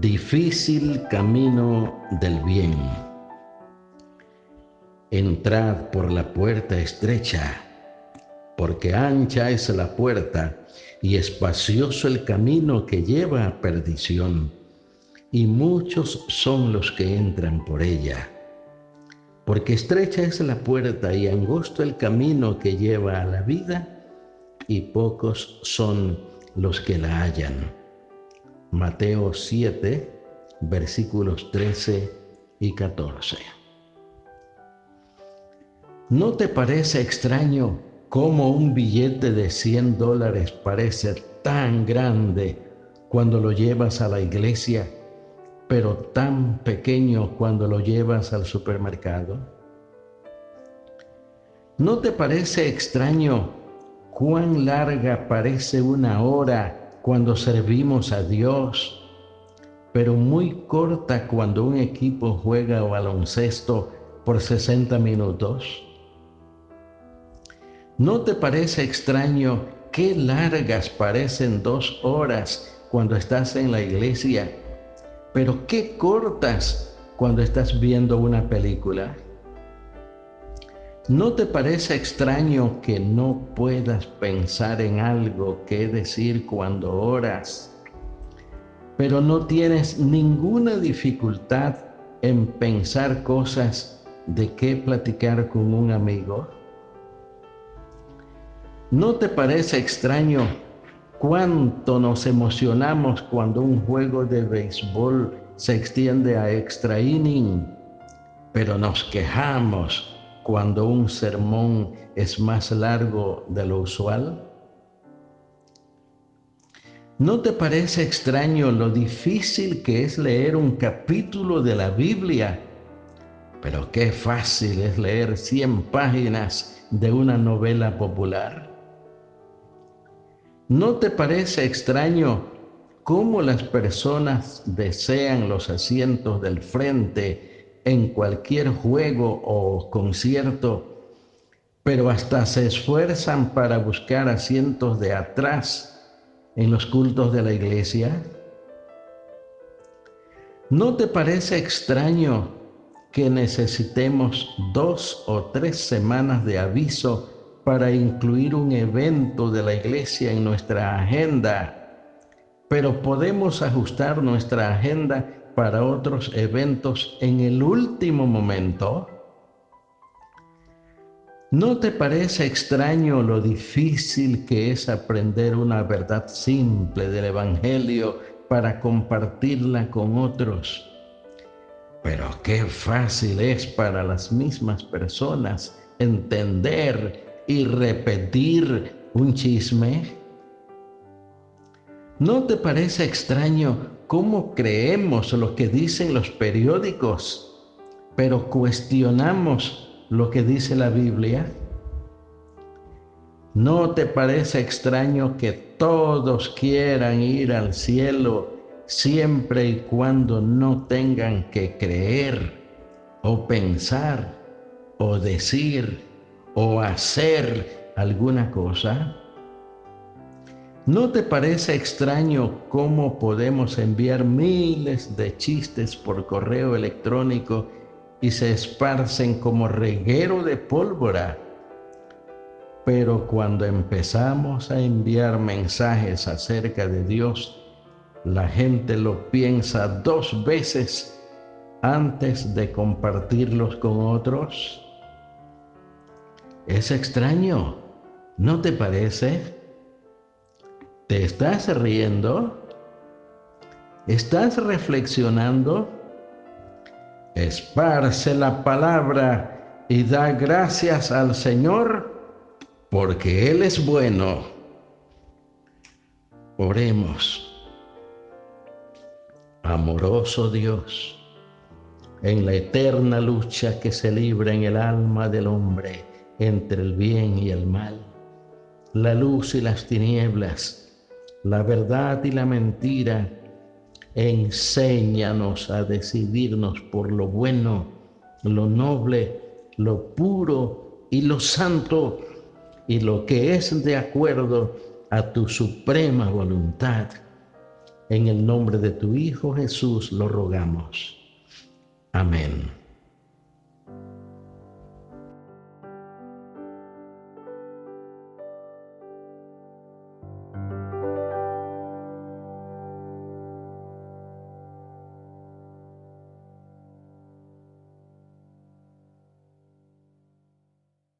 Difícil camino del bien. Entrad por la puerta estrecha, porque ancha es la puerta y espacioso el camino que lleva a perdición, y muchos son los que entran por ella. Porque estrecha es la puerta y angosto el camino que lleva a la vida, y pocos son los que la hallan. Mateo 7, versículos 13 y 14. ¿No te parece extraño cómo un billete de 100 dólares parece tan grande cuando lo llevas a la iglesia, pero tan pequeño cuando lo llevas al supermercado? ¿No te parece extraño cuán larga parece una hora cuando servimos a Dios, pero muy corta cuando un equipo juega baloncesto por 60 minutos? ¿No te parece extraño qué largas parecen dos horas cuando estás en la iglesia, pero qué cortas cuando estás viendo una película? ¿No te parece extraño que no puedas pensar en algo que decir cuando oras, pero no tienes ninguna dificultad en pensar cosas de qué platicar con un amigo? ¿No te parece extraño cuánto nos emocionamos cuando un juego de béisbol se extiende a extra inning, pero nos quejamos cuando un sermón es más largo de lo usual? ¿No te parece extraño lo difícil que es leer un capítulo de la Biblia? Pero qué fácil es leer 100 páginas de una novela popular. ¿No te parece extraño cómo las personas desean los asientos del frente en cualquier juego o concierto, pero hasta se esfuerzan para buscar asientos de atrás en los cultos de la iglesia? ¿No te parece extraño que necesitemos dos o tres semanas de aviso para incluir un evento de la iglesia en nuestra agenda? Pero podemos ajustar nuestra agenda para otros eventos en el último momento? ¿No te parece extraño lo difícil que es aprender una verdad simple del Evangelio para compartirla con otros? Pero qué fácil es para las mismas personas entender y repetir un chisme. ¿No te parece extraño cómo creemos lo que dicen los periódicos, pero cuestionamos lo que dice la Biblia? ¿No te parece extraño que todos quieran ir al cielo siempre y cuando no tengan que creer o pensar o decir o hacer alguna cosa? ¿No te parece extraño cómo podemos enviar miles de chistes por correo electrónico y se esparcen como reguero de pólvora? Pero cuando empezamos a enviar mensajes acerca de Dios, la gente lo piensa dos veces antes de compartirlos con otros. Es extraño, ¿no te parece? ¿Te estás riendo? ¿Estás reflexionando? Esparce la palabra y da gracias al Señor porque Él es bueno. Oremos. amoroso Dios, en la eterna lucha que se libra en el alma del hombre entre el bien y el mal, la luz y las tinieblas, la verdad y la mentira, enséñanos a decidirnos por lo bueno, lo noble, lo puro y lo santo, y lo que es de acuerdo a tu suprema voluntad. En el nombre de tu Hijo Jesús lo rogamos. Amén.